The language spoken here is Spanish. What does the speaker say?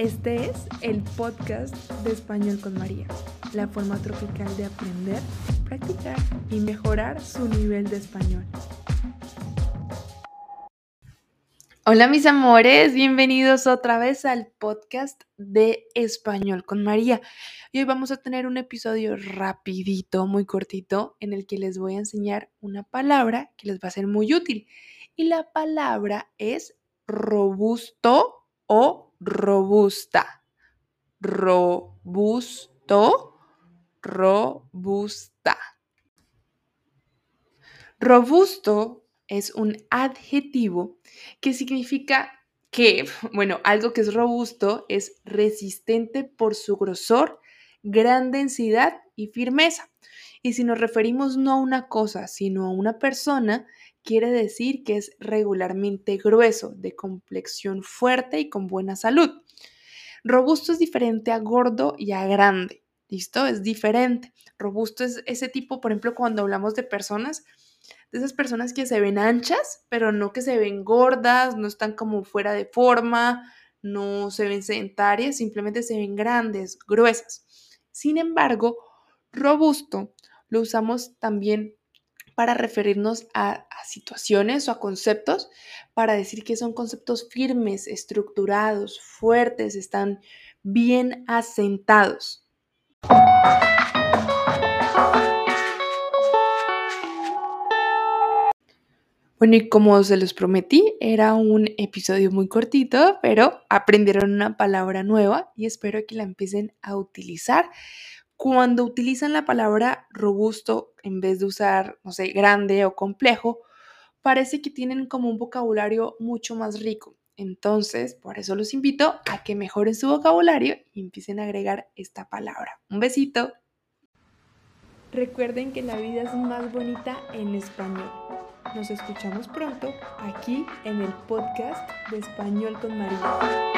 Este es el podcast de Español con María, la forma tropical de aprender, practicar y mejorar su nivel de español. Hola mis amores, bienvenidos otra vez al podcast de Español con María. Y hoy vamos a tener un episodio rapidito, muy cortito, en el que les voy a enseñar una palabra que les va a ser muy útil. Y la palabra es robusto o robusta. Robusto, robusta. Robusto es un adjetivo que significa que, bueno, algo que es robusto es resistente por su grosor, gran densidad y firmeza. Y si nos referimos no a una cosa, sino a una persona, quiere decir que es regularmente grueso, de complexión fuerte y con buena salud. Robusto es diferente a gordo y a grande. ¿Listo? Es diferente. Robusto es ese tipo, por ejemplo, cuando hablamos de personas, de esas personas que se ven anchas, pero no que se ven gordas, no están como fuera de forma, no se ven sedentarias, simplemente se ven grandes, gruesas. Sin embargo, robusto lo usamos también para referirnos a, situaciones o a conceptos, para decir que son conceptos firmes, estructurados, fuertes, están bien asentados. Bueno, y como se los prometí, era un episodio muy cortito, pero aprendieron una palabra nueva y espero que la empiecen a utilizar cuando utilizan la palabra robusto en vez de usar, no sé, grande o complejo, parece que tienen como un vocabulario mucho más rico. Entonces, por eso los invito a que mejoren su vocabulario y empiecen a agregar esta palabra. Un besito. Recuerden que la vida es más bonita en español. Nos escuchamos pronto aquí en el podcast de Español con María.